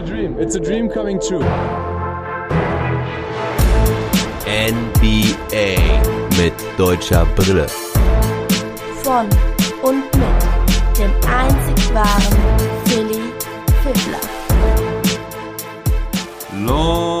a dream. It's a dream coming true. NBA mit deutscher Brille. Von und mit dem einzig wahren Philly Fiddler. Long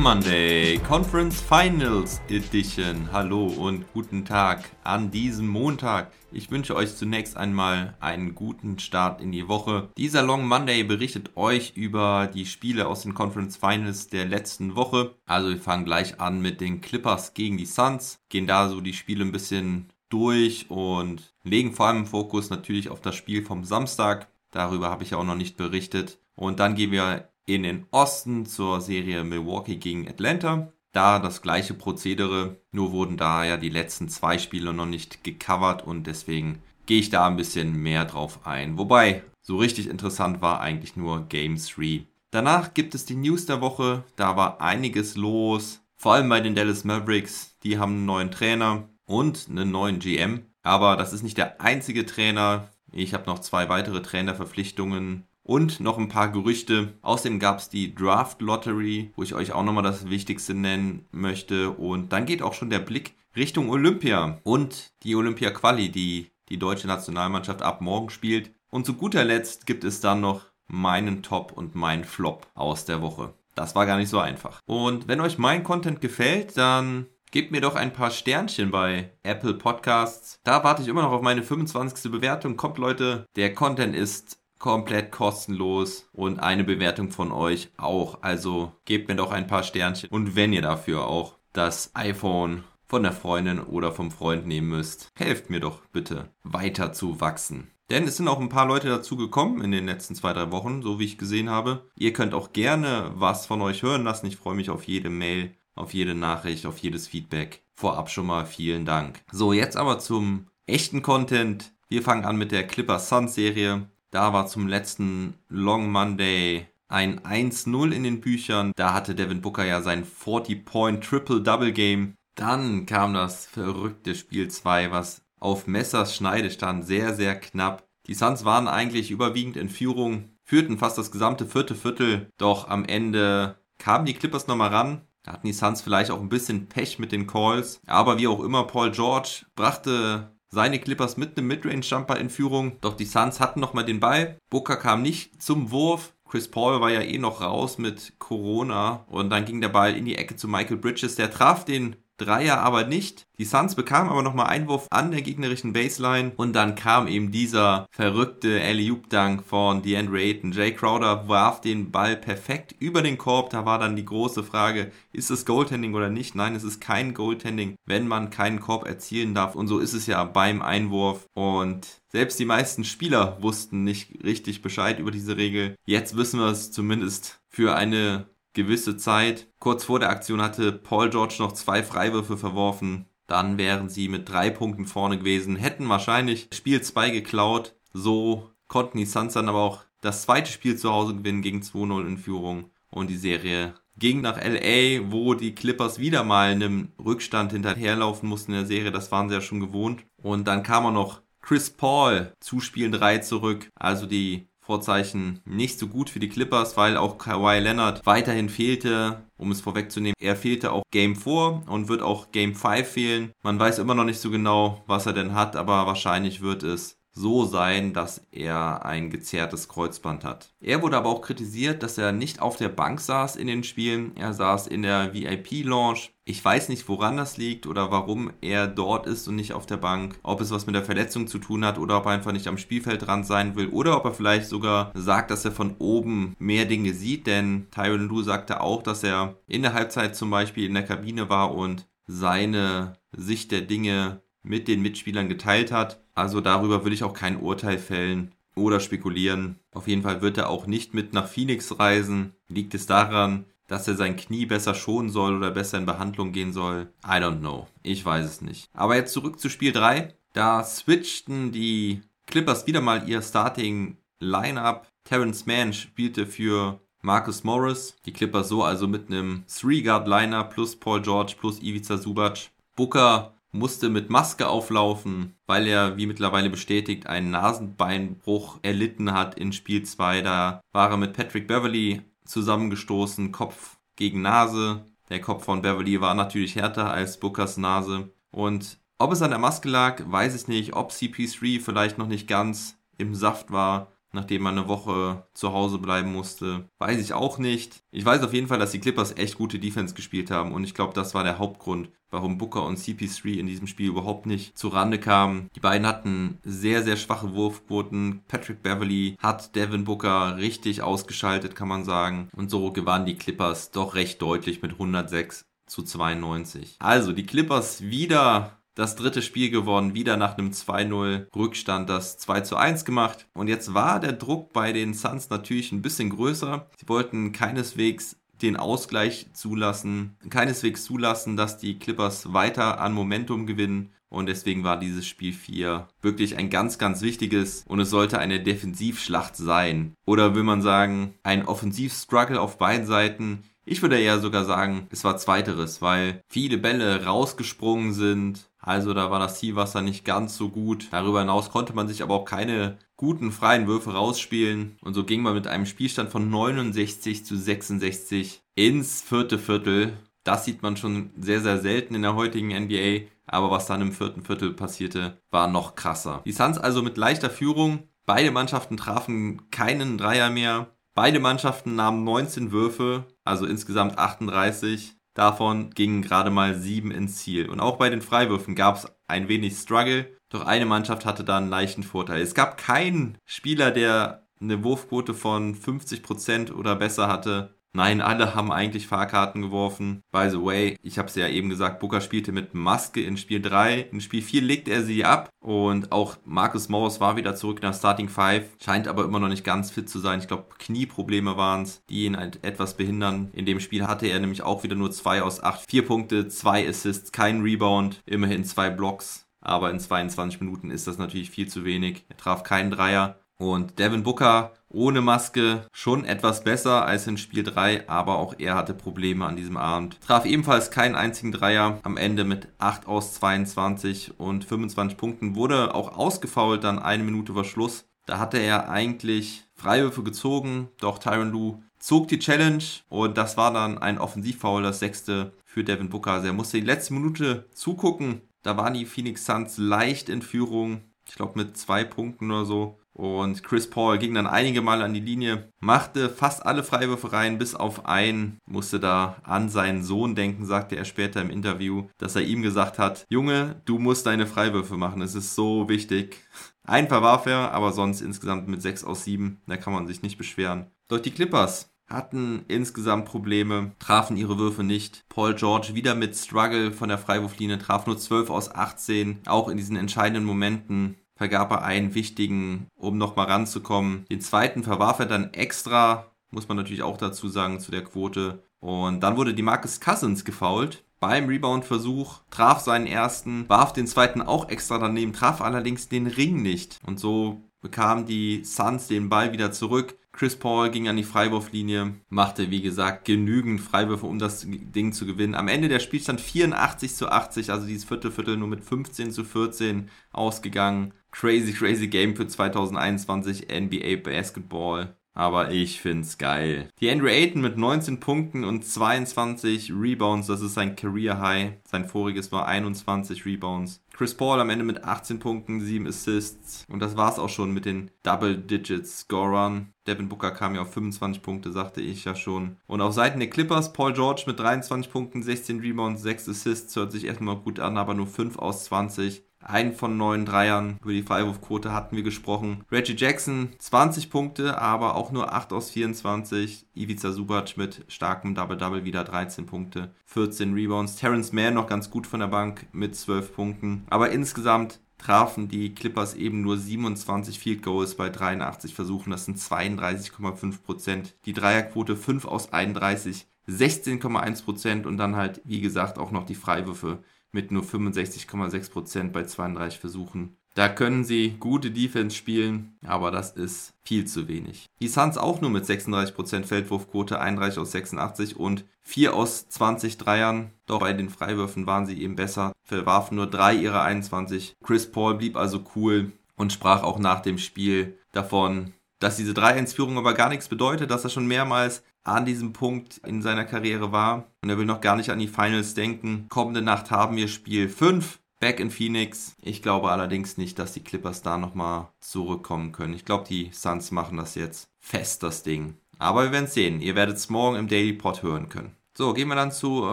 Monday, Conference Finals Edition. Hallo und guten Tag an diesem Montag. Ich wünsche euch zunächst einmal einen guten Start in die Woche. Dieser Long Monday berichtet euch über die Spiele aus den Conference Finals der letzten Woche. Also wir fangen gleich an mit den Clippers gegen die Suns, gehen da so die Spiele ein bisschen durch und legen vor allem Fokus natürlich auf das Spiel vom Samstag. Darüber habe ich auch noch nicht berichtet. Und dann gehen wir in den Osten zur Serie Milwaukee gegen Atlanta. Da das gleiche Prozedere, nur wurden da ja die letzten zwei Spiele noch nicht gecovert und deswegen gehe ich da ein bisschen mehr drauf ein. Wobei, so richtig interessant war eigentlich nur Game 3. Danach gibt es die News der Woche, da war einiges los, vor allem bei den Dallas Mavericks, die haben einen neuen Trainer und einen neuen GM, aber das ist nicht der einzige Trainer. Ich habe noch zwei weitere Trainerverpflichtungen und noch ein paar Gerüchte. Außerdem gab es die Draft Lottery, wo ich euch auch nochmal das Wichtigste nennen möchte. Und dann geht auch schon der Blick Richtung Olympia und die Olympia Quali, die die deutsche Nationalmannschaft ab morgen spielt. Und zu guter Letzt gibt es dann noch meinen Top und meinen Flop aus der Woche. Das war gar nicht so einfach. Und wenn euch mein Content gefällt, dann Gebt mir doch ein paar Sternchen bei Apple Podcasts. Da warte ich immer noch auf meine 25. Bewertung. Kommt Leute, der Content ist komplett kostenlos und eine Bewertung von euch auch. Also gebt mir doch ein paar Sternchen und wenn ihr dafür auch das iPhone von der Freundin oder vom Freund nehmen müsst, helft mir doch bitte weiter zu wachsen. Denn es sind auch ein paar Leute dazu gekommen in den letzten zwei, drei Wochen, so wie ich gesehen habe. Ihr könnt auch gerne was von euch hören lassen. Ich freue mich auf jede Mail, auf jede Nachricht, auf jedes Feedback. Vorab schon mal vielen Dank. So, jetzt aber zum echten Content. Wir fangen an mit der Clipper Sun Serie. Da war zum letzten Long Monday ein 1-0 in den Büchern. Da hatte Devin Booker ja sein 40-Point Triple-Double-Game. Dann kam das verrückte Spiel 2, was auf Messers Schneide stand. Sehr, sehr knapp. Die Suns waren eigentlich überwiegend in Führung, führten fast das gesamte vierte Viertel. Doch am Ende kamen die Clippers nochmal ran. Da hatten die Suns vielleicht auch ein bisschen Pech mit den Calls. Aber wie auch immer, Paul George brachte seine Clippers mit einem Midrange-Jumper in Führung. Doch die Suns hatten nochmal den Ball. Booker kam nicht zum Wurf. Chris Paul war ja eh noch raus mit Corona. Und dann ging der Ball in die Ecke zu Michael Bridges. Der traf den Dreier aber nicht. Die Suns bekamen aber nochmal Einwurf an der gegnerischen Baseline und dann kam eben dieser verrückte Alley-Oop-Dunk von DeAndre Ayton. Jay Crowder warf den Ball perfekt über den Korb. Da war dann die große Frage, ist es Goaltending oder nicht? Nein, es ist kein Goaltending, wenn man keinen Korb erzielen darf. Und so ist es ja beim Einwurf. Und selbst die meisten Spieler wussten nicht richtig Bescheid über diese Regel. Jetzt wissen wir es zumindest für eine gewisse Zeit. Kurz vor der Aktion hatte Paul George noch zwei Freiwürfe verworfen. Dann wären sie mit drei Punkten vorne gewesen, hätten wahrscheinlich Spiel 2 geklaut. So konnten die Suns dann aber auch das zweite Spiel zu Hause gewinnen gegen 2-0 in Führung. Und die Serie ging nach LA, wo die Clippers wieder mal einem Rückstand hinterherlaufen mussten in der Serie. Das waren sie ja schon gewohnt. Und dann kam auch noch Chris Paul zu Spiel 3 zurück. Also die Vorzeichen nicht so gut für die Clippers, weil auch Kawhi Leonard weiterhin fehlte. Um es vorwegzunehmen, er fehlte auch Game 4 und wird auch Game 5 fehlen. Man weiß immer noch nicht so genau, was er denn hat, aber wahrscheinlich wird es so sein, dass er ein gezerrtes Kreuzband hat. Er wurde aber auch kritisiert, dass er nicht auf der Bank saß in den Spielen. Er saß in der VIP-Lounge. Ich weiß nicht, woran das liegt oder warum er dort ist und nicht auf der Bank. Ob es was mit der Verletzung zu tun hat oder ob er einfach nicht am Spielfeld dran sein will oder ob er vielleicht sogar sagt, dass er von oben mehr Dinge sieht. Denn Tyron Lue sagte auch, dass er in der Halbzeit zum Beispiel in der Kabine war und seine Sicht der Dinge mit den Mitspielern geteilt hat. Also darüber will ich auch kein Urteil fällen oder spekulieren. Auf jeden Fall wird er auch nicht mit nach Phoenix reisen. Liegt es daran, dass er sein Knie besser schonen soll oder besser in Behandlung gehen soll? I don't know. Ich weiß es nicht. Aber jetzt zurück zu Spiel 3. Da switchten die Clippers wieder mal ihr Starting Lineup. Terrence Mann spielte für Marcus Morris. Die Clippers so also mit einem 3-Guard-Liner plus Paul George plus Ivica Subac. Booker musste mit Maske auflaufen, weil er, wie mittlerweile bestätigt, einen Nasenbeinbruch erlitten hat in Spiel 2. Da war er mit Patrick Beverly zusammengestoßen, Kopf gegen Nase. Der Kopf von Beverly war natürlich härter als Bookers Nase. Und ob es an der Maske lag, weiß ich nicht. Ob CP3 vielleicht noch nicht ganz im Saft war, nachdem man eine Woche zu Hause bleiben musste. Weiß ich auch nicht. Ich weiß auf jeden Fall, dass die Clippers echt gute Defense gespielt haben und ich glaube, das war der Hauptgrund, warum Booker und CP3 in diesem Spiel überhaupt nicht zu Rande kamen. Die beiden hatten sehr, sehr schwache Wurfquoten. Patrick Beverly hat Devin Booker richtig ausgeschaltet, kann man sagen. Und so gewannen die Clippers doch recht deutlich mit 106 zu 92. Also die Clippers wieder das dritte Spiel gewonnen, wieder nach einem 2-0 Rückstand das 2 zu 1 gemacht. Und jetzt war der Druck bei den Suns natürlich ein bisschen größer. Sie wollten keineswegs den Ausgleich zulassen, keineswegs zulassen, dass die Clippers weiter an Momentum gewinnen. Und deswegen war dieses Spiel 4 wirklich ein ganz, ganz wichtiges und es sollte eine Defensivschlacht sein. Oder will man sagen, ein Offensivstruggle auf beiden Seiten. Ich würde eher sogar sagen, es war zweiteres, weil viele Bälle rausgesprungen sind, also da war das Zielwasser nicht ganz so gut. Darüber hinaus konnte man sich aber auch keine guten freien Würfe rausspielen. Und so ging man mit einem Spielstand von 69 zu 66 ins vierte Viertel. Das sieht man schon sehr, sehr selten in der heutigen NBA. Aber was dann im vierten Viertel passierte, war noch krasser. Die Suns also mit leichter Führung. Beide Mannschaften trafen keinen Dreier mehr. Beide Mannschaften nahmen 19 Würfe, also insgesamt 38. Davon gingen gerade mal sieben ins Ziel. Und auch bei den Freiwürfen gab es ein wenig Struggle, doch eine Mannschaft hatte da einen leichten Vorteil. Es gab keinen Spieler, der eine Wurfquote von 50% oder besser hatte. Nein, alle haben eigentlich Fahrkarten geworfen. By the way, ich habe es ja eben gesagt, Booker spielte mit Maske in Spiel 3. In Spiel 4 legte er sie ab und auch Marcus Morris war wieder zurück nach Starting 5. Scheint aber immer noch nicht ganz fit zu sein. Ich glaube, Knieprobleme waren es, die ihn halt etwas behindern. In dem Spiel hatte er nämlich auch wieder nur 2 aus 8. 4 Punkte, 2 Assists, kein Rebound, immerhin 2 Blocks. Aber in 22 Minuten ist das natürlich viel zu wenig. Er traf keinen Dreier. Und Devin Booker ohne Maske schon etwas besser als in Spiel 3, aber auch er hatte Probleme an diesem Abend. Traf ebenfalls keinen einzigen Dreier am Ende mit 8 aus 22 und 25 Punkten. Wurde auch ausgefault dann eine Minute vor Schluss. Da hatte er eigentlich Freiwürfe gezogen, doch Tyron Lue zog die Challenge und das war dann ein Offensivfoul, das sechste für Devin Booker. Also er musste die letzte Minute zugucken. Da waren die Phoenix Suns leicht in Führung. Ich glaube mit zwei Punkten oder so. Und Chris Paul ging dann einige Mal an die Linie, machte fast alle Freiwürfe rein, bis auf einen, musste da an seinen Sohn denken, sagte er später im Interview, dass er ihm gesagt hat, Junge, du musst deine Freiwürfe machen, es ist so wichtig. Ein verwarf er, aber sonst insgesamt mit 6 aus 7, da kann man sich nicht beschweren. Doch die Clippers hatten insgesamt Probleme, trafen ihre Würfe nicht. Paul George wieder mit Struggle von der Freiwurflinie, traf nur 12 aus 18, auch in diesen entscheidenden Momenten vergab er einen wichtigen, um nochmal ranzukommen. Den zweiten verwarf er dann extra, muss man natürlich auch dazu sagen, zu der Quote. Und dann wurde die Marcus Cousins gefoult. Beim Rebound-Versuch traf seinen ersten, warf den zweiten auch extra daneben, traf allerdings den Ring nicht. Und so bekamen die Suns den Ball wieder zurück. Chris Paul ging an die Freiwurflinie, machte wie gesagt genügend Freiwürfe, um das Ding zu gewinnen. Am Ende der Spielstand 84 zu 80, also dieses Viertelviertel nur mit 15 zu 14 ausgegangen. Crazy, crazy Game für 2021 NBA Basketball. Aber ich find's geil. Die Andrew Ayton mit 19 Punkten und 22 Rebounds, das ist sein Career High. Sein voriges war 21 Rebounds. Chris Paul am Ende mit 18 Punkten, 7 Assists. Und das war's auch schon mit den Double Digits Scorern. Devin Booker kam ja auf 25 Punkte, sagte ich ja schon. Und auf Seiten der Clippers, Paul George mit 23 Punkten, 16 Rebounds, 6 Assists. Hört sich erstmal gut an, aber nur 5 aus 20. Einen von neun Dreiern. Über die Freiwurfquote hatten wir gesprochen. Reggie Jackson 20 Punkte, aber auch nur 8 aus 24. Ivica Subac mit starkem Double-Double wieder 13 Punkte, 14 Rebounds. Terrence Mann noch ganz gut von der Bank mit 12 Punkten. Aber insgesamt trafen die Clippers eben nur 27 Field Goals bei 83 Versuchen. Das sind 32,5 Prozent. Die Dreierquote 5 aus 31, 16,1 Prozent und dann halt, wie gesagt, auch noch die Freiwürfe mit nur 65,6% bei 32 Versuchen. Da können sie gute Defense spielen, aber das ist viel zu wenig. Die Suns auch nur mit 36% Feldwurfquote, 31 aus 86 und 4 aus 20 Dreiern. Doch bei den Freiwürfen waren sie eben besser, verwarfen nur 3 ihrer 21. Chris Paul blieb also cool und sprach auch nach dem Spiel davon, dass diese 3-1-Führung aber gar nichts bedeutet, dass er schon mehrmals an diesem Punkt in seiner Karriere war und er will noch gar nicht an die Finals denken. Kommende Nacht haben wir Spiel 5 Back in Phoenix. Ich glaube allerdings nicht, dass die Clippers da nochmal zurückkommen können. Ich glaube, die Suns machen das jetzt fest, das Ding. Aber wir werden sehen. Ihr werdet es morgen im Daily Pod hören können. So, gehen wir dann zur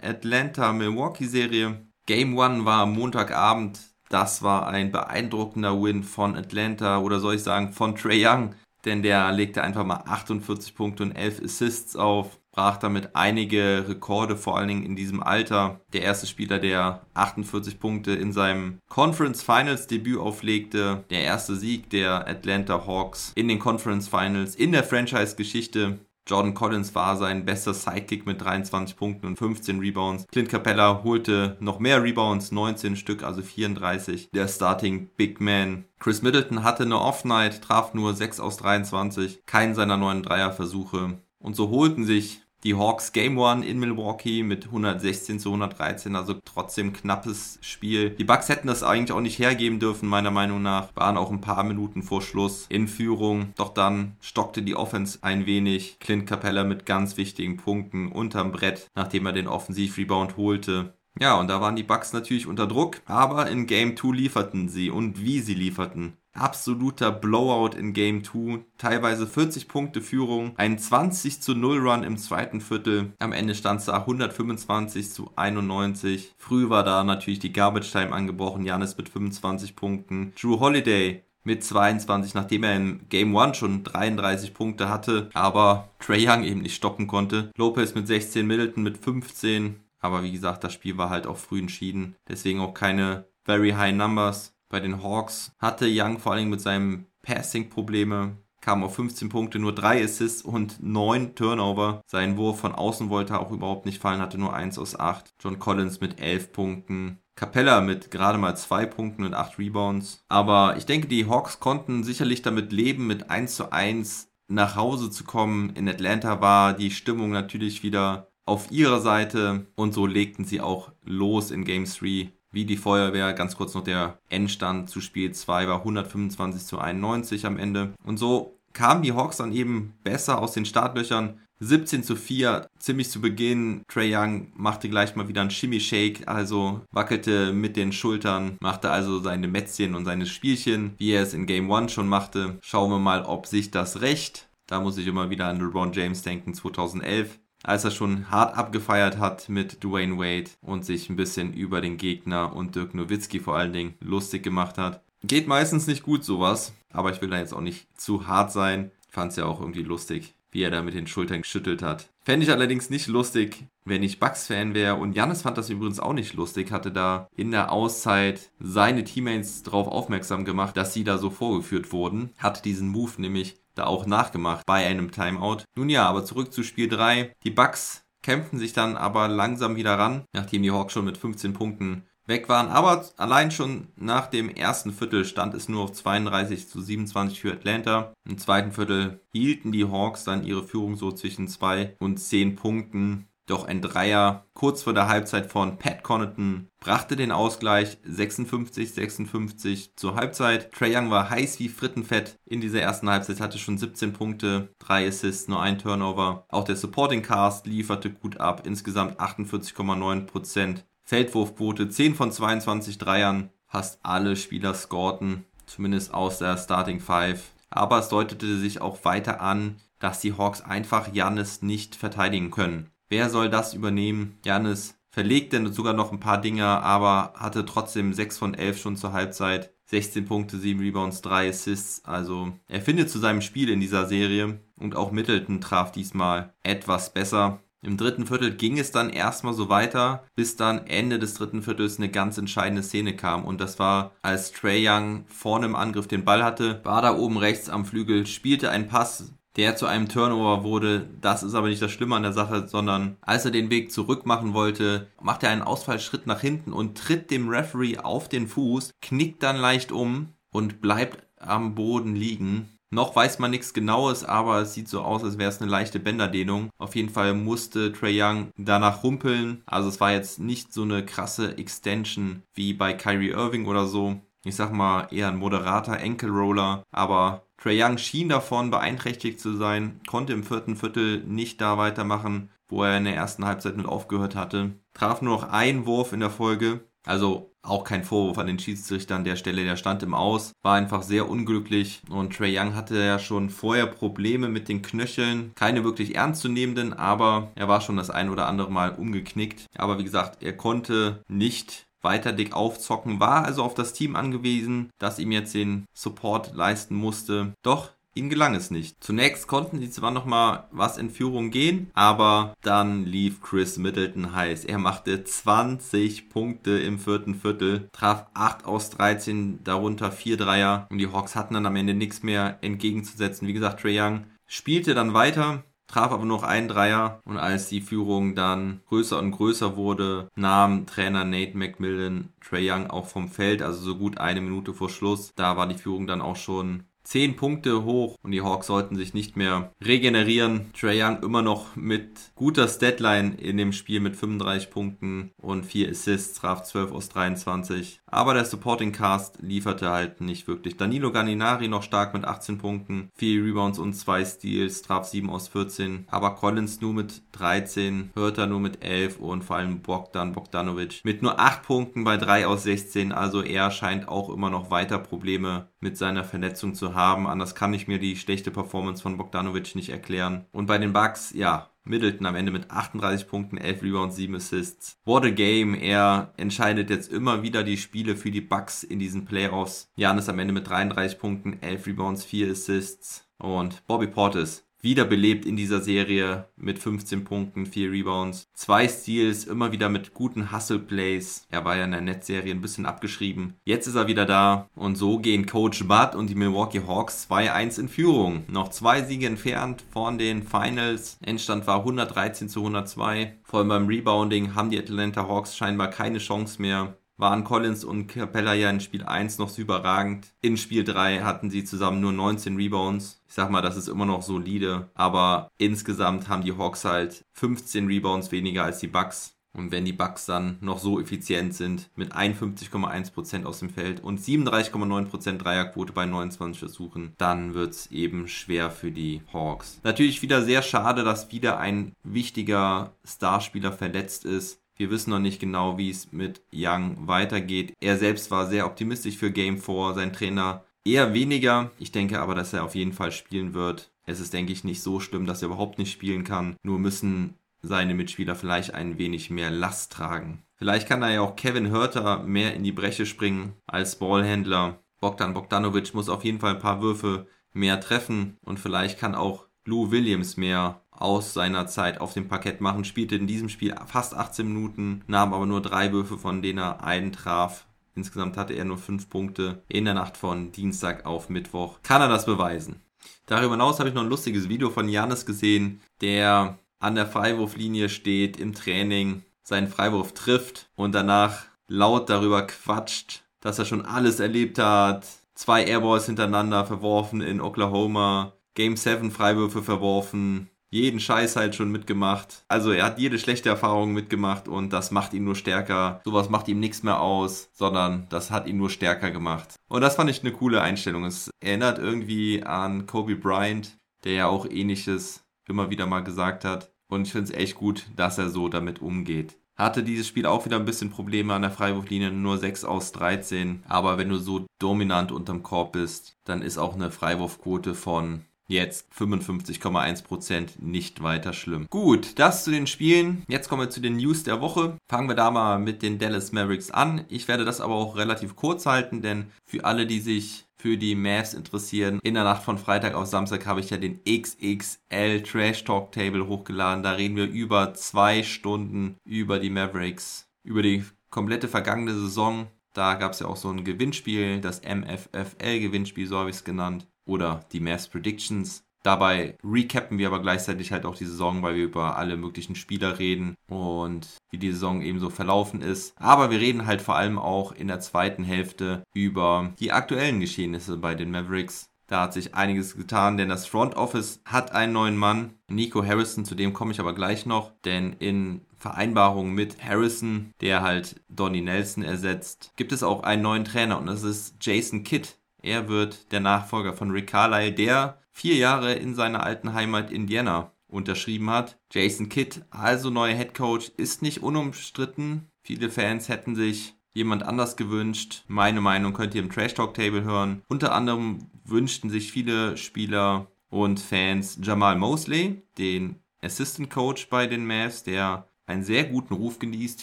äh, Atlanta-Milwaukee-Serie. Game 1 war Montagabend. Das war ein beeindruckender Win von Atlanta oder soll ich sagen von Trey Young denn der legte einfach mal 48 Punkte und 11 Assists auf, brach damit einige Rekorde, vor allen Dingen in diesem Alter. Der erste Spieler, der 48 Punkte in seinem Conference Finals Debüt auflegte, der erste Sieg der Atlanta Hawks in den Conference Finals in der Franchise-Geschichte. Jordan Collins war sein bester Sidekick mit 23 Punkten und 15 Rebounds. Clint Capella holte noch mehr Rebounds, 19 Stück, also 34. Der Starting Big Man. Chris Middleton hatte eine Off-Night, traf nur 6 aus 23, keinen seiner neuen Dreierversuche. Und so holten sich die Hawks Game One in Milwaukee mit 116 zu 113, also trotzdem knappes Spiel. Die Bucks hätten das eigentlich auch nicht hergeben dürfen, meiner Meinung nach. Waren auch ein paar Minuten vor Schluss in Führung. Doch dann stockte die Offense ein wenig. Clint Capella mit ganz wichtigen Punkten unterm Brett, nachdem er den Offensiv-Rebound holte. Ja, und da waren die Bucks natürlich unter Druck, aber in Game 2 lieferten sie und wie sie lieferten absoluter Blowout in Game 2. Teilweise 40 Punkte Führung, ein 20 zu 0 Run im zweiten Viertel. Am Ende stand es da 125 zu 91. Früh war da natürlich die Garbage Time angebrochen. Janis mit 25 Punkten. Drew Holiday mit 22, nachdem er im Game 1 schon 33 Punkte hatte, aber Trey Young eben nicht stoppen konnte. Lopez mit 16, Middleton mit 15. Aber wie gesagt, das Spiel war halt auch früh entschieden. Deswegen auch keine very high numbers bei den Hawks hatte Young vor allem mit seinem Passing Probleme, kam auf 15 Punkte, nur 3 Assists und 9 Turnover. Sein Wurf von außen wollte auch überhaupt nicht fallen, hatte nur 1 aus 8. John Collins mit 11 Punkten. Capella mit gerade mal 2 Punkten und 8 Rebounds. Aber ich denke, die Hawks konnten sicherlich damit leben, mit 1 zu 1 nach Hause zu kommen. In Atlanta war die Stimmung natürlich wieder auf ihrer Seite und so legten sie auch los in Game 3 wie die Feuerwehr. Ganz kurz noch der Endstand zu Spiel 2 war 125 zu 91 am Ende. Und so kamen die Hawks dann eben besser aus den Startlöchern. 17 zu 4, ziemlich zu Beginn. Trey Young machte gleich mal wieder einen Shimmy Shake, also wackelte mit den Schultern, machte also seine Mätzchen und seine Spielchen, wie er es in Game 1 schon machte. Schauen wir mal, ob sich das rächt. Da muss ich immer wieder an LeBron James denken, 2011 als er schon hart abgefeiert hat mit Dwayne Wade und sich ein bisschen über den Gegner und Dirk Nowitzki vor allen Dingen lustig gemacht hat. Geht meistens nicht gut sowas, aber ich will da jetzt auch nicht zu hart sein. Fand es ja auch irgendwie lustig, wie er da mit den Schultern geschüttelt hat. Fände ich allerdings nicht lustig, wenn ich Bucks-Fan wäre. Und Jannis fand das übrigens auch nicht lustig, hatte da in der Auszeit seine Teammates darauf aufmerksam gemacht, dass sie da so vorgeführt wurden. Hat diesen Move nämlich da auch nachgemacht bei einem Timeout. Nun ja, aber zurück zu Spiel 3. Die Bucks kämpften sich dann aber langsam wieder ran, nachdem die Hawks schon mit 15 Punkten weg waren. Aber allein schon nach dem ersten Viertel stand es nur auf 32 zu 27 für Atlanta. Im zweiten Viertel hielten die Hawks dann ihre Führung so zwischen 2 und 10 Punkten. Doch ein Dreier kurz vor der Halbzeit von Pat Connaughton brachte den Ausgleich 56-56 zur Halbzeit. Trae Young war heiß wie Frittenfett in dieser ersten Halbzeit, hatte schon 17 Punkte, 3 Assists, nur ein Turnover. Auch der Supporting Cast lieferte gut ab, insgesamt 48,9%. Feldwurfquote 10 von 22 Dreiern, fast alle Spieler scorten, zumindest aus der Starting Five. Aber es deutete sich auch weiter an, dass die Hawks einfach Jannis nicht verteidigen können. Wer soll das übernehmen? Janis verlegte sogar noch ein paar Dinger, aber hatte trotzdem 6 von 11 schon zur Halbzeit. 16 Punkte, 7 Rebounds, 3 Assists. Also er findet zu seinem Spiel in dieser Serie. Und auch Middleton traf diesmal etwas besser. Im dritten Viertel ging es dann erstmal so weiter, bis dann Ende des dritten Viertels eine ganz entscheidende Szene kam. Und das war, als Trey Young vorne im Angriff den Ball hatte, war da oben rechts am Flügel, spielte einen Pass der zu einem Turnover wurde. Das ist aber nicht das Schlimme an der Sache, sondern als er den Weg zurück machen wollte, macht er einen Ausfallschritt nach hinten und tritt dem Referee auf den Fuß, knickt dann leicht um und bleibt am Boden liegen. Noch weiß man nichts Genaues, aber es sieht so aus, als wäre es eine leichte Bänderdehnung. Auf jeden Fall musste Trey Young danach rumpeln. Also es war jetzt nicht so eine krasse Extension wie bei Kyrie Irving oder so. Ich sag mal eher ein moderater Enkelroller, aber Trey Young schien davon beeinträchtigt zu sein, konnte im vierten Viertel nicht da weitermachen, wo er in der ersten Halbzeit mit aufgehört hatte. Traf nur noch einen Wurf in der Folge, also auch kein Vorwurf an den Schiedsrichter an der Stelle, der stand im Aus, war einfach sehr unglücklich und Trey Young hatte ja schon vorher Probleme mit den Knöcheln, keine wirklich ernstzunehmenden, aber er war schon das ein oder andere Mal umgeknickt. Aber wie gesagt, er konnte nicht weiter dick aufzocken, war also auf das Team angewiesen, das ihm jetzt den Support leisten musste. Doch Ihnen gelang es nicht. Zunächst konnten sie zwar noch mal was in Führung gehen, aber dann lief Chris Middleton heiß. Er machte 20 Punkte im vierten Viertel, traf 8 aus 13, darunter 4 Dreier und die Hawks hatten dann am Ende nichts mehr entgegenzusetzen. Wie gesagt, Trae Young spielte dann weiter, traf aber noch einen Dreier und als die Führung dann größer und größer wurde, nahm Trainer Nate McMillan Trae Young auch vom Feld, also so gut eine Minute vor Schluss. Da war die Führung dann auch schon 10 Punkte hoch und die Hawks sollten sich nicht mehr regenerieren. Trae Young immer noch mit guter Statline in dem Spiel mit 35 Punkten und 4 Assists, traf 12 aus 23. Aber der Supporting Cast lieferte halt nicht wirklich. Danilo Gallinari noch stark mit 18 Punkten, 4 Rebounds und 2 Steals, traf 7 aus 14. Aber Collins nur mit 13, Hörter nur mit 11 und vor allem Bogdan Bogdanovic mit nur 8 Punkten bei 3 aus 16. Also er scheint auch immer noch weiter Probleme mit seiner Verletzung zu haben. Anders kann ich mir die schlechte Performance von Bogdanovic nicht erklären. Und bei den Bucks, ja, Middleton am Ende mit 38 Punkten, 11 Rebounds, 7 Assists. What a game. Er entscheidet jetzt immer wieder die Spiele für die Bucks in diesen Playoffs. Janis am Ende mit 33 Punkten, 11 Rebounds, 4 Assists. Und Bobby Portis wiederbelebt in dieser Serie mit 15 Punkten, 4 Rebounds, 2 Steals, immer wieder mit guten Hustle-Plays. Er war ja in der Netzserie ein bisschen abgeschrieben. Jetzt ist er wieder da und so gehen Coach Bud und die Milwaukee Hawks 2-1 in Führung. Noch zwei Siege entfernt von den Finals. Endstand war 113 zu 102. Vor allem beim Rebounding haben die Atlanta Hawks scheinbar keine Chance mehr waren Collins und Capella ja in Spiel 1 noch so überragend. In Spiel 3 hatten sie zusammen nur 19 Rebounds. Ich sag mal, das ist immer noch solide, aber insgesamt haben die Hawks halt 15 Rebounds weniger als die Bucks. Und wenn die Bucks dann noch so effizient sind, mit 51,1% aus dem Feld und 37,9% Dreierquote bei 29 Versuchen, dann wird es eben schwer für die Hawks. Natürlich wieder sehr schade, dass wieder ein wichtiger Starspieler verletzt ist. Wir wissen noch nicht genau, wie es mit Young weitergeht. Er selbst war sehr optimistisch für Game 4, sein Trainer eher weniger. Ich denke aber, dass er auf jeden Fall spielen wird. Es ist, denke ich, nicht so schlimm, dass er überhaupt nicht spielen kann. Nur müssen seine Mitspieler vielleicht ein wenig mehr Last tragen. Vielleicht kann da ja auch Kevin Hörter mehr in die Breche springen als Ballhändler. Bogdan Bogdanovic muss auf jeden Fall ein paar Würfe mehr treffen und vielleicht kann auch Lou Williams mehr aus seiner Zeit auf dem Parkett machen, spielte in diesem Spiel fast 18 Minuten, nahm aber nur drei Würfe, von denen er einen traf. Insgesamt hatte er nur fünf Punkte in der Nacht von Dienstag auf Mittwoch. Kann er das beweisen? Darüber hinaus habe ich noch ein lustiges Video von Janis gesehen, der an der Freiwurflinie steht im Training, seinen Freiwurf trifft und danach laut darüber quatscht, dass er schon alles erlebt hat. Zwei Airballs hintereinander verworfen in Oklahoma, Game 7 Freiwürfe verworfen, jeden Scheiß halt schon mitgemacht. Also er hat jede schlechte Erfahrung mitgemacht und das macht ihn nur stärker. Sowas macht ihm nichts mehr aus, sondern das hat ihn nur stärker gemacht. Und das fand ich eine coole Einstellung. Es erinnert irgendwie an Kobe Bryant, der ja auch ähnliches immer wieder mal gesagt hat. Und ich finde es echt gut, dass er so damit umgeht. Hatte dieses Spiel auch wieder ein bisschen Probleme an der Freiwurflinie, nur 6 aus 13. Aber wenn du so dominant unterm Korb bist, dann ist auch eine Freiwurfquote von Jetzt 55,1% nicht weiter schlimm. Gut, das zu den Spielen. Jetzt kommen wir zu den News der Woche. Fangen wir da mal mit den Dallas Mavericks an. Ich werde das aber auch relativ kurz halten, denn für alle, die sich für die Mavs interessieren, in der Nacht von Freitag auf Samstag habe ich ja den XXL Trash Talk Table hochgeladen. Da reden wir über zwei Stunden über die Mavericks, über die komplette vergangene Saison. Da gab es ja auch so ein Gewinnspiel, das MFFL Gewinnspiel, so habe ich es genannt oder die Mavs Predictions. Dabei recappen wir aber gleichzeitig halt auch die Saison, weil wir über alle möglichen Spieler reden und wie die Saison eben so verlaufen ist. Aber wir reden halt vor allem auch in der zweiten Hälfte über die aktuellen Geschehnisse bei den Mavericks. Da hat sich einiges getan, denn das Front Office hat einen neuen Mann, Nico Harrison, zu dem komme ich aber gleich noch, denn in Vereinbarung mit Harrison, der halt Donnie Nelson ersetzt, gibt es auch einen neuen Trainer und das ist Jason Kidd. Er wird der Nachfolger von Rick Carlisle, der vier Jahre in seiner alten Heimat Indiana unterschrieben hat. Jason Kidd, also neuer Head Coach, ist nicht unumstritten. Viele Fans hätten sich jemand anders gewünscht. Meine Meinung könnt ihr im Trash Talk Table hören. Unter anderem wünschten sich viele Spieler und Fans Jamal Mosley, den Assistant Coach bei den Mavs, der einen sehr guten Ruf genießt.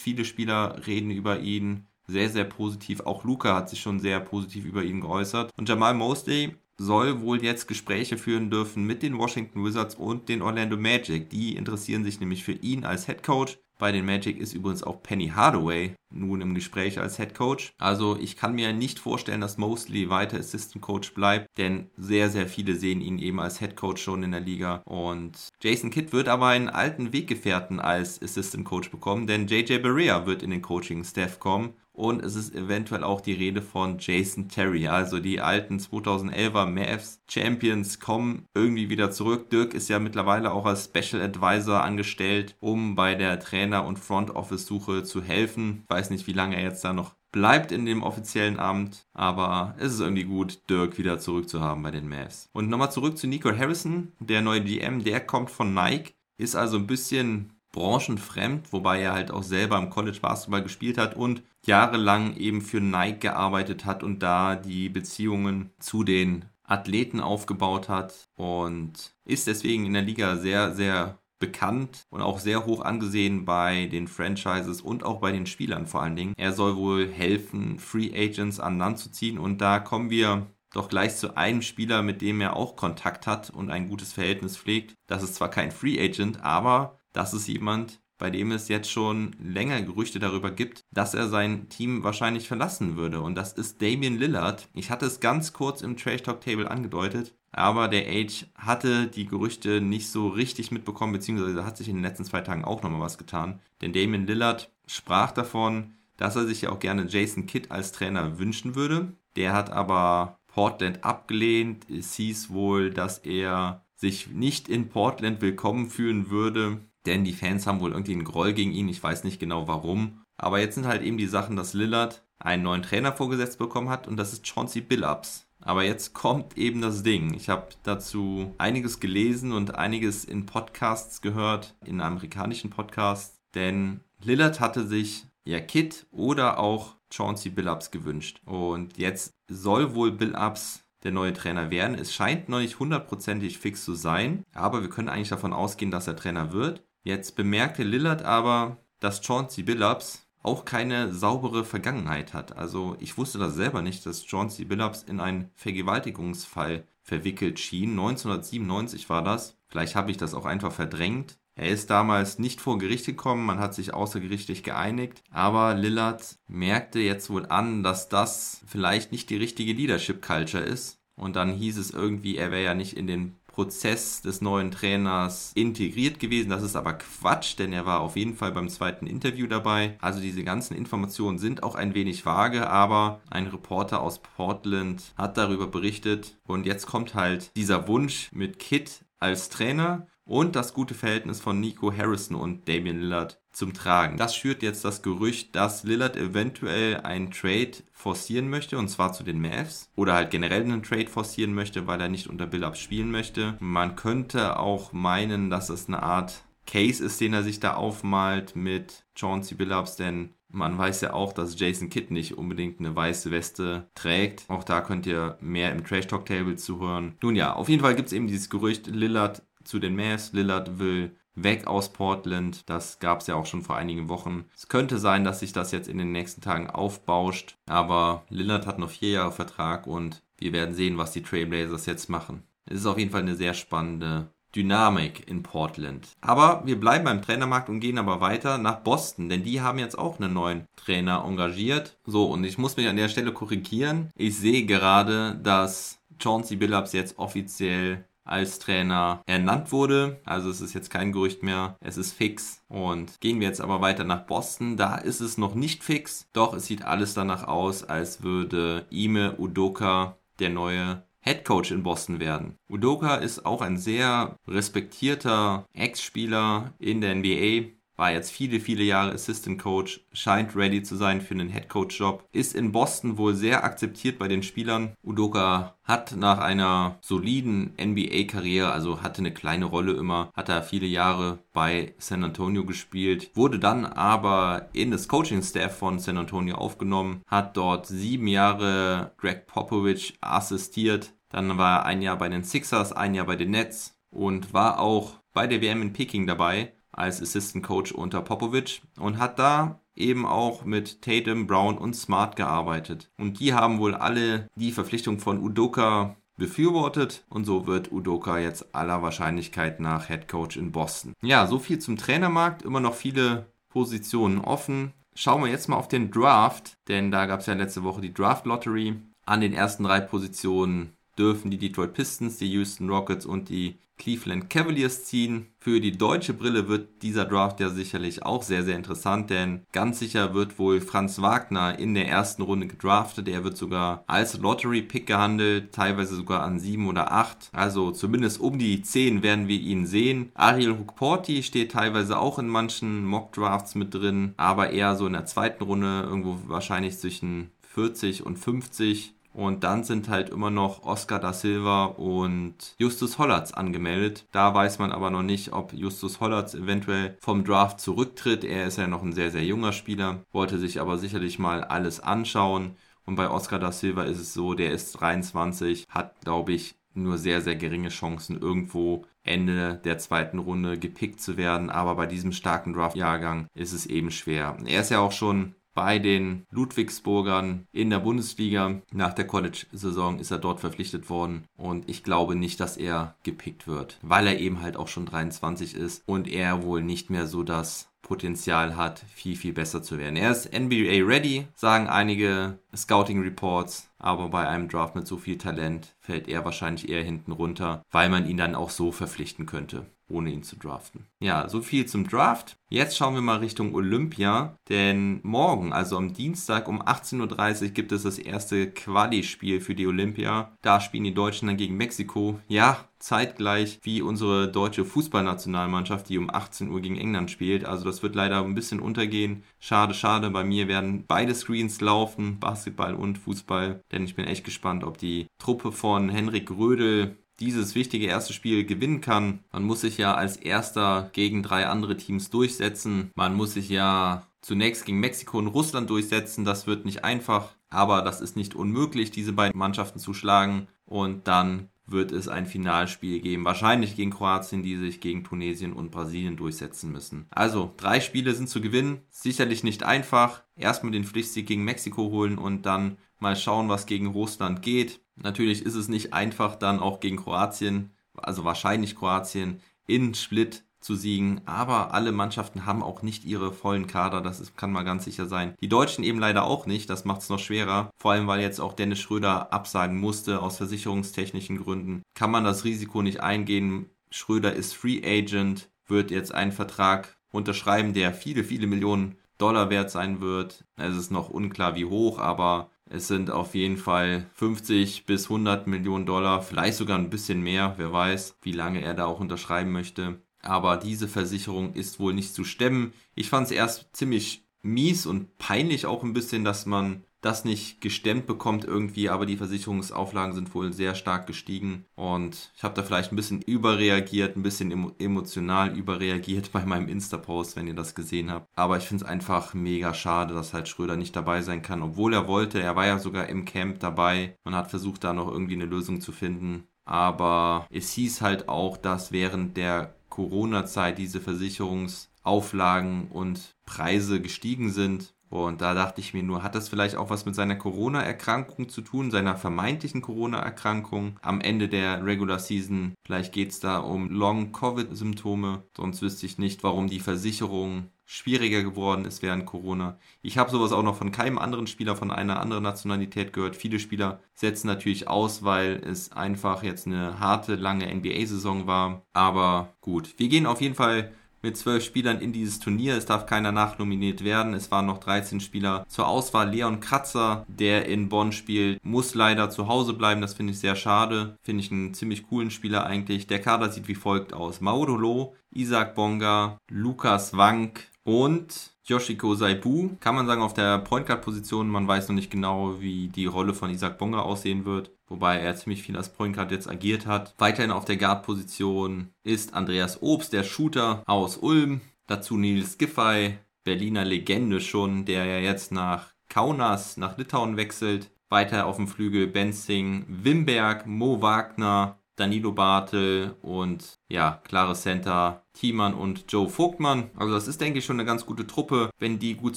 Viele Spieler reden über ihn sehr, sehr positiv. Auch Luca hat sich schon sehr positiv über ihn geäußert. Und Jamal Mosley soll wohl jetzt Gespräche führen dürfen mit den Washington Wizards und den Orlando Magic. Die interessieren sich nämlich für ihn als Head Coach. Bei den Magic ist übrigens auch Penny Hardaway nun im Gespräch als Head Coach. Also ich kann mir nicht vorstellen, dass Mosley weiter Assistant Coach bleibt, denn sehr, sehr viele sehen ihn eben als Head Coach schon in der Liga. Und Jason Kidd wird aber einen alten Weggefährten als Assistant Coach bekommen, denn JJ Barea wird in den Coaching-Staff kommen. Und es ist eventuell auch die Rede von Jason Terry. Also die alten 2011er Mavs Champions kommen irgendwie wieder zurück. Dirk ist ja mittlerweile auch als Special Advisor angestellt, um bei der Trainer- und Front Office Suche zu helfen. Ich weiß nicht, wie lange er jetzt da noch bleibt in dem offiziellen Amt, aber es ist irgendwie gut, Dirk wieder zurückzuhaben bei den Mavs. Und nochmal zurück zu Nico Harrison, der neue GM, der kommt von Nike, ist also ein bisschen branchenfremd, wobei er halt auch selber im College Basketball gespielt hat und jahrelang eben für Nike gearbeitet hat und da die Beziehungen zu den Athleten aufgebaut hat und ist deswegen in der Liga sehr, sehr bekannt und auch sehr hoch angesehen bei den Franchises und auch bei den Spielern vor allen Dingen. Er soll wohl helfen, Free Agents an Land zu ziehen und da kommen wir doch gleich zu einem Spieler, mit dem er auch Kontakt hat und ein gutes Verhältnis pflegt. Das ist zwar kein Free Agent, aber das ist jemand, bei dem es jetzt schon länger Gerüchte darüber gibt, dass er sein Team wahrscheinlich verlassen würde. Und das ist Damian Lillard. Ich hatte es ganz kurz im Trash Talk Table angedeutet, aber der Age hatte die Gerüchte nicht so richtig mitbekommen, beziehungsweise hat sich in den letzten zwei Tagen auch nochmal was getan. Denn Damian Lillard sprach davon, dass er sich ja auch gerne Jason Kidd als Trainer wünschen würde. Der hat aber Portland abgelehnt. Es hieß wohl, dass er sich nicht in Portland willkommen fühlen würde denn die Fans haben wohl irgendwie einen Groll gegen ihn. Ich weiß nicht genau warum. Aber jetzt sind halt eben die Sachen, dass Lillard einen neuen Trainer vorgesetzt bekommen hat und das ist Chauncey Billups. Aber jetzt kommt eben das Ding. Ich habe dazu einiges gelesen und einiges in Podcasts gehört, in amerikanischen Podcasts, denn Lillard hatte sich ja Kid oder auch Chauncey Billups gewünscht. Und jetzt soll wohl Billups der neue Trainer werden. Es scheint noch nicht hundertprozentig fix zu sein, aber wir können eigentlich davon ausgehen, dass er Trainer wird. Jetzt bemerkte Lillard aber, dass Chauncey Billups auch keine saubere Vergangenheit hat. Also ich wusste das selber nicht, dass Chauncey Billups in einen Vergewaltigungsfall verwickelt schien. 1997 war das. Vielleicht habe ich das auch einfach verdrängt. Er ist damals nicht vor Gericht gekommen, man hat sich außergerichtlich geeinigt, aber Lillard merkte jetzt wohl an, dass das vielleicht nicht die richtige Leadership Culture ist. Und dann hieß es irgendwie, er wäre ja nicht in den Prozess des neuen Trainers integriert gewesen. Das ist aber Quatsch, denn er war auf jeden Fall beim zweiten Interview dabei. Also diese ganzen Informationen sind auch ein wenig vage, aber ein Reporter aus Portland hat darüber berichtet. Und jetzt kommt halt dieser Wunsch mit Kit als Trainer und das gute Verhältnis von Nico Harrison und Damian Lillard zum Tragen. Das schürt jetzt das Gerücht, dass Lillard eventuell einen Trade forcieren möchte, und zwar zu den Mavs. Oder halt generell einen Trade forcieren möchte, weil er nicht unter Billups spielen möchte. Man könnte auch meinen, dass es eine Art Case ist, den er sich da aufmalt mit Chauncey Billups, denn man weiß ja auch, dass Jason Kidd nicht unbedingt eine weiße Weste trägt. Auch da könnt ihr mehr im Trash Talk Table zuhören. Nun ja, auf jeden Fall gibt es eben dieses Gerücht, Lillard zu den Mavs. Lillard will weg aus Portland. Das gab es ja auch schon vor einigen Wochen. Es könnte sein, dass sich das jetzt in den nächsten Tagen aufbauscht. Aber Lillard hat noch vier Jahre Vertrag und wir werden sehen, was die Trailblazers jetzt machen. Es ist auf jeden Fall eine sehr spannende Dynamik in Portland. Aber wir bleiben beim Trainermarkt und gehen aber weiter nach Boston, denn die haben jetzt auch einen neuen Trainer engagiert. So, und ich muss mich an der Stelle korrigieren. Ich sehe gerade, dass Chauncey Billups jetzt offiziell als Trainer ernannt wurde. Also es ist jetzt kein Gerücht mehr, es ist fix. Und gehen wir jetzt aber weiter nach Boston. Da ist es noch nicht fix, doch es sieht alles danach aus, als würde Ime Udoka der neue Head Coach in Boston werden. Udoka ist auch ein sehr respektierter Ex-Spieler in der NBA war jetzt viele, viele Jahre Assistant Coach, scheint ready zu sein für einen Head Coach Job, ist in Boston wohl sehr akzeptiert bei den Spielern. Udoka hat nach einer soliden NBA-Karriere, also hatte eine kleine Rolle immer, hat er viele Jahre bei San Antonio gespielt, wurde dann aber in das Coaching-Staff von San Antonio aufgenommen, hat dort sieben Jahre Greg Popovich assistiert, dann war er ein Jahr bei den Sixers, ein Jahr bei den Nets und war auch bei der WM in Peking dabei als Assistant Coach unter Popovic und hat da eben auch mit Tatum, Brown und Smart gearbeitet. Und die haben wohl alle die Verpflichtung von Udoka befürwortet und so wird Udoka jetzt aller Wahrscheinlichkeit nach Head Coach in Boston. Ja, so viel zum Trainermarkt, immer noch viele Positionen offen. Schauen wir jetzt mal auf den Draft, denn da gab es ja letzte Woche die Draft Lottery. An den ersten drei Positionen dürfen die Detroit Pistons, die Houston Rockets und die Cleveland Cavaliers ziehen. Für die deutsche Brille wird dieser Draft ja sicherlich auch sehr, sehr interessant, denn ganz sicher wird wohl Franz Wagner in der ersten Runde gedraftet. Er wird sogar als Lottery-Pick gehandelt, teilweise sogar an 7 oder 8. Also zumindest um die 10 werden wir ihn sehen. Ariel Hukporti steht teilweise auch in manchen Mock-Drafts mit drin, aber eher so in der zweiten Runde, irgendwo wahrscheinlich zwischen 40 und 50. Und dann sind halt immer noch Oscar da Silva und Justus Hollatz angemeldet. Da weiß man aber noch nicht, ob Justus Hollatz eventuell vom Draft zurücktritt. Er ist ja noch ein sehr, sehr junger Spieler, wollte sich aber sicherlich mal alles anschauen. Und bei Oscar da Silva ist es so, der ist 23, hat, glaube ich, nur sehr, sehr geringe Chancen, irgendwo Ende der zweiten Runde gepickt zu werden. Aber bei diesem starken Draft-Jahrgang ist es eben schwer. Er ist ja auch schon bei den Ludwigsburgern in der Bundesliga. Nach der College-Saison ist er dort verpflichtet worden und ich glaube nicht, dass er gepickt wird, weil er eben halt auch schon 23 ist und er wohl nicht mehr so das Potenzial hat, viel, viel besser zu werden. Er ist NBA ready, sagen einige Scouting Reports, aber bei einem Draft mit so viel Talent fällt er wahrscheinlich eher hinten runter, weil man ihn dann auch so verpflichten könnte ohne ihn zu draften. Ja, so viel zum Draft. Jetzt schauen wir mal Richtung Olympia, denn morgen, also am Dienstag um 18.30 Uhr gibt es das erste Quali-Spiel für die Olympia. Da spielen die Deutschen dann gegen Mexiko. Ja, zeitgleich wie unsere deutsche Fußballnationalmannschaft, die um 18 Uhr gegen England spielt. Also das wird leider ein bisschen untergehen. Schade, schade. Bei mir werden beide Screens laufen, Basketball und Fußball. Denn ich bin echt gespannt, ob die Truppe von Henrik Rödel dieses wichtige erste Spiel gewinnen kann. Man muss sich ja als erster gegen drei andere Teams durchsetzen. Man muss sich ja zunächst gegen Mexiko und Russland durchsetzen. Das wird nicht einfach, aber das ist nicht unmöglich, diese beiden Mannschaften zu schlagen. Und dann wird es ein Finalspiel geben, wahrscheinlich gegen Kroatien, die sich gegen Tunesien und Brasilien durchsetzen müssen. Also, drei Spiele sind zu gewinnen, sicherlich nicht einfach. Erstmal den Pflichtsieg gegen Mexiko holen und dann mal schauen, was gegen Russland geht. Natürlich ist es nicht einfach, dann auch gegen Kroatien, also wahrscheinlich Kroatien, in Split zu siegen, aber alle Mannschaften haben auch nicht ihre vollen Kader, das ist, kann mal ganz sicher sein. Die Deutschen eben leider auch nicht, das macht es noch schwerer, vor allem weil jetzt auch Dennis Schröder absagen musste aus versicherungstechnischen Gründen. Kann man das Risiko nicht eingehen. Schröder ist Free Agent, wird jetzt einen Vertrag unterschreiben, der viele, viele Millionen Dollar wert sein wird. Es ist noch unklar, wie hoch, aber es sind auf jeden Fall 50 bis 100 Millionen Dollar, vielleicht sogar ein bisschen mehr, wer weiß, wie lange er da auch unterschreiben möchte. Aber diese Versicherung ist wohl nicht zu stemmen. Ich fand es erst ziemlich mies und peinlich auch ein bisschen, dass man das nicht gestemmt bekommt irgendwie, aber die Versicherungsauflagen sind wohl sehr stark gestiegen und ich habe da vielleicht ein bisschen überreagiert, ein bisschen emotional überreagiert bei meinem Insta-Post, wenn ihr das gesehen habt. Aber ich finde es einfach mega schade, dass halt Schröder nicht dabei sein kann, obwohl er wollte. Er war ja sogar im Camp dabei. Man hat versucht, da noch irgendwie eine Lösung zu finden. Aber es hieß halt auch, dass während der Corona-Zeit diese Versicherungsauflagen und Preise gestiegen sind und da dachte ich mir nur, hat das vielleicht auch was mit seiner Corona-Erkrankung zu tun, seiner vermeintlichen Corona-Erkrankung am Ende der Regular Season? Vielleicht geht es da um Long-Covid-Symptome. Sonst wüsste ich nicht, warum die Versicherung schwieriger geworden ist während Corona. Ich habe sowas auch noch von keinem anderen Spieler von einer anderen Nationalität gehört. Viele Spieler setzen natürlich aus, weil es einfach jetzt eine harte, lange NBA-Saison war. Aber gut, wir gehen auf jeden Fall mit zwölf Spielern in dieses Turnier. Es darf keiner nachnominiert werden. Es waren noch 13 Spieler zur Auswahl. Leon Kratzer, der in Bonn spielt, muss leider zu Hause bleiben. Das finde ich sehr schade. Finde ich einen ziemlich coolen Spieler eigentlich. Der Kader sieht wie folgt aus. Maudolo, Isaac Bonga, Lukas Wank und Yoshiko Saibu, kann man sagen, auf der Point Guard Position. Man weiß noch nicht genau, wie die Rolle von Isaac Bonga aussehen wird, wobei er ziemlich viel als Point Guard jetzt agiert hat. Weiterhin auf der Guard Position ist Andreas Obst, der Shooter aus Ulm. Dazu Nils Giffey, Berliner Legende schon, der ja jetzt nach Kaunas, nach Litauen wechselt. Weiter auf dem Flügel Benzing, Wimberg, Mo Wagner, Danilo Bartel und ja, klare Center Thiemann und Joe Vogtmann. Also das ist, denke ich, schon eine ganz gute Truppe. Wenn die gut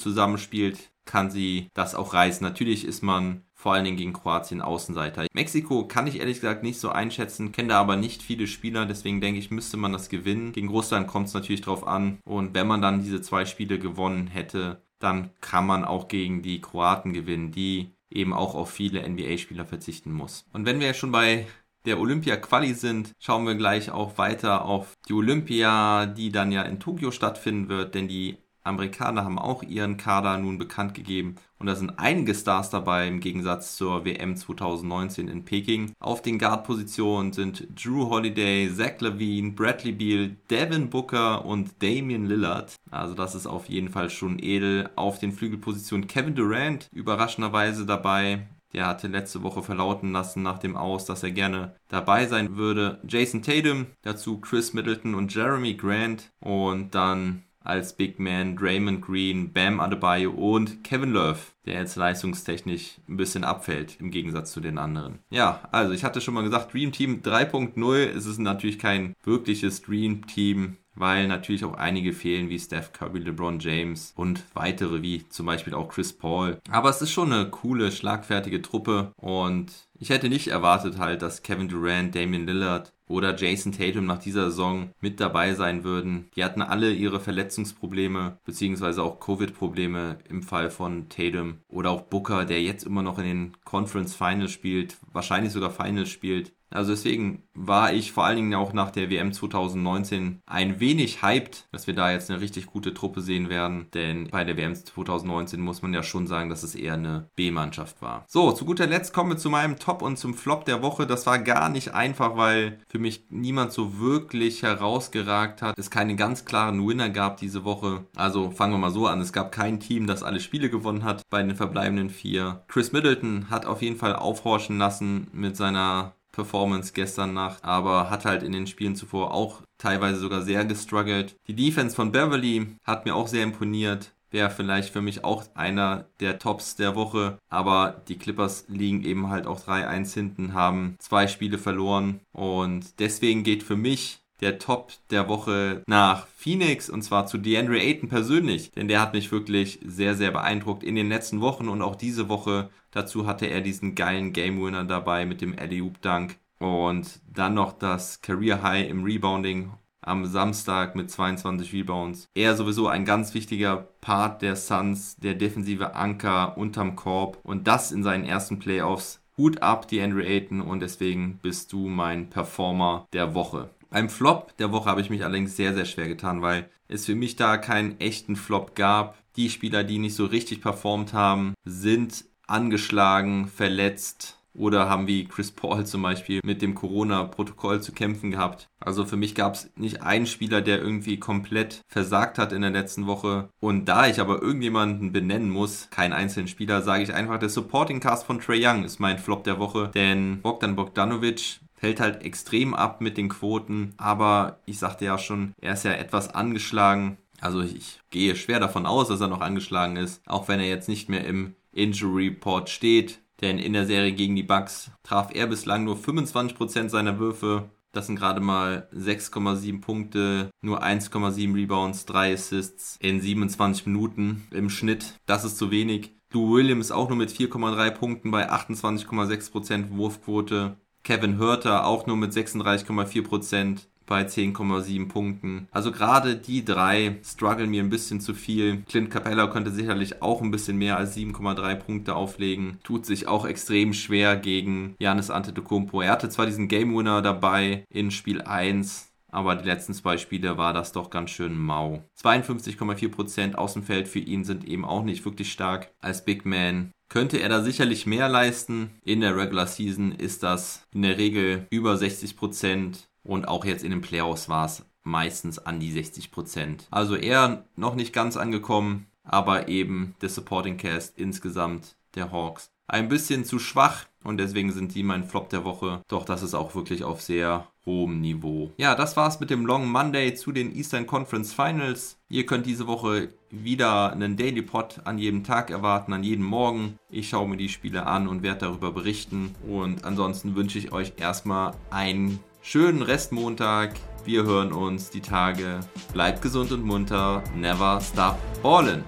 zusammenspielt, kann sie das auch reißen. Natürlich ist man vor allen Dingen gegen Kroatien Außenseiter. Mexiko kann ich ehrlich gesagt nicht so einschätzen, kenne da aber nicht viele Spieler, deswegen denke ich, müsste man das gewinnen. Gegen Russland kommt es natürlich drauf an. Und wenn man dann diese zwei Spiele gewonnen hätte, dann kann man auch gegen die Kroaten gewinnen, die eben auch auf viele NBA-Spieler verzichten muss. Und wenn wir schon bei der Olympia-Quali sind, schauen wir gleich auch weiter auf die Olympia, die dann ja in Tokio stattfinden wird, denn die Amerikaner haben auch ihren Kader nun bekannt gegeben und da sind einige Stars dabei im Gegensatz zur WM 2019 in Peking. Auf den Guard-Positionen sind Drew Holiday, Zach Levine, Bradley Beal, Devin Booker und Damian Lillard. Also das ist auf jeden Fall schon edel. Auf den Flügelpositionen Kevin Durant überraschenderweise dabei. Der hatte letzte Woche verlauten lassen nach dem Aus, dass er gerne dabei sein würde. Jason Tatum, dazu Chris Middleton und Jeremy Grant und dann als Big Man Draymond Green, Bam Adebayo und Kevin Love, der jetzt leistungstechnisch ein bisschen abfällt im Gegensatz zu den anderen. Ja, also ich hatte schon mal gesagt, Dream Team 3.0. Es ist natürlich kein wirkliches Dream Team weil natürlich auch einige fehlen, wie Steph Curry, LeBron James und weitere, wie zum Beispiel auch Chris Paul. Aber es ist schon eine coole, schlagfertige Truppe und ich hätte nicht erwartet halt, dass Kevin Durant, Damian Lillard oder Jason Tatum nach dieser Saison mit dabei sein würden. Die hatten alle ihre Verletzungsprobleme beziehungsweise auch Covid-Probleme im Fall von Tatum oder auch Booker, der jetzt immer noch in den Conference Finals spielt, wahrscheinlich sogar Finals spielt. Also deswegen war ich vor allen Dingen auch nach der WM 2019 ein wenig hyped, dass wir da jetzt eine richtig gute Truppe sehen werden. Denn bei der WM 2019 muss man ja schon sagen, dass es eher eine B-Mannschaft war. So, zu guter Letzt kommen wir zu meinem Top und zum Flop der Woche. Das war gar nicht einfach, weil für mich niemand so wirklich herausgeragt hat. Es keine ganz klaren Winner gab diese Woche. Also fangen wir mal so an. Es gab kein Team, das alle Spiele gewonnen hat bei den verbleibenden vier. Chris Middleton hat auf jeden Fall aufhorchen lassen mit seiner Performance gestern Nacht, aber hat halt in den Spielen zuvor auch teilweise sogar sehr gestruggelt. Die Defense von Beverly hat mir auch sehr imponiert. Wäre vielleicht für mich auch einer der Tops der Woche. Aber die Clippers liegen eben halt auch 3-1 hinten, haben zwei Spiele verloren. Und deswegen geht für mich der Top der Woche nach Phoenix und zwar zu DeAndre Ayton persönlich, denn der hat mich wirklich sehr, sehr beeindruckt in den letzten Wochen und auch diese Woche. Dazu hatte er diesen geilen Game Winner dabei mit dem Alley-Oop Dunk und dann noch das Career High im Rebounding am Samstag mit 22 Rebounds. Er sowieso ein ganz wichtiger Part der Suns, der defensive Anker unterm Korb und das in seinen ersten Playoffs. Hut ab, die Andrew Ayton, und deswegen bist du mein Performer der Woche. Beim Flop der Woche habe ich mich allerdings sehr, sehr schwer getan, weil es für mich da keinen echten Flop gab. Die Spieler, die nicht so richtig performt haben, sind angeschlagen, verletzt oder haben wie Chris Paul zum Beispiel mit dem Corona-Protokoll zu kämpfen gehabt. Also für mich gab es nicht einen Spieler, der irgendwie komplett versagt hat in der letzten Woche. Und da ich aber irgendjemanden benennen muss, keinen einzelnen Spieler, sage ich einfach, der Supporting Cast von Trey Young ist mein Flop der Woche. Denn Bogdan Bogdanovic fällt halt extrem ab mit den Quoten. Aber ich sagte ja schon, er ist ja etwas angeschlagen. Also ich gehe schwer davon aus, dass er noch angeschlagen ist, auch wenn er jetzt nicht mehr im Injury Report steht. Denn in der Serie gegen die Bucks traf er bislang nur 25% seiner Würfe. Das sind gerade mal 6,7 Punkte, nur 1,7 Rebounds, 3 Assists in 27 Minuten im Schnitt. Das ist zu wenig. Lou Williams auch nur mit 4,3 Punkten bei 28,6% Wurfquote. Kevin Hörter auch nur mit 36,4% bei 10,7 Punkten. Also gerade die drei strugglen mir ein bisschen zu viel. Clint Capella könnte sicherlich auch ein bisschen mehr als 7,3 Punkte auflegen. Tut sich auch extrem schwer gegen Janis Antetokounmpo. Er hatte zwar diesen Game Winner dabei in Spiel 1, aber die letzten zwei Spiele war das doch ganz schön mau. 52,4% Außenfeld für ihn sind eben auch nicht wirklich stark als Big Man. Könnte er da sicherlich mehr leisten. In der Regular Season ist das in der Regel über 60%. Und auch jetzt in den Playoffs war es meistens an die 60% Also eher noch nicht ganz angekommen, aber eben der Supporting Cast insgesamt der Hawks ein bisschen zu schwach und deswegen sind die mein Flop der Woche. Doch das ist auch wirklich auf sehr hohem Niveau. Ja, das war's mit dem Long Monday zu den Eastern Conference Finals. Ihr könnt diese Woche wieder einen Daily Pod an jedem Tag erwarten, an jedem Morgen. Ich schaue mir die Spiele an und werde darüber berichten. Und ansonsten wünsche ich euch erstmal einen schönen Restmontag. Wir hören uns die Tage. Bleibt gesund und munter. Never stop ballin'.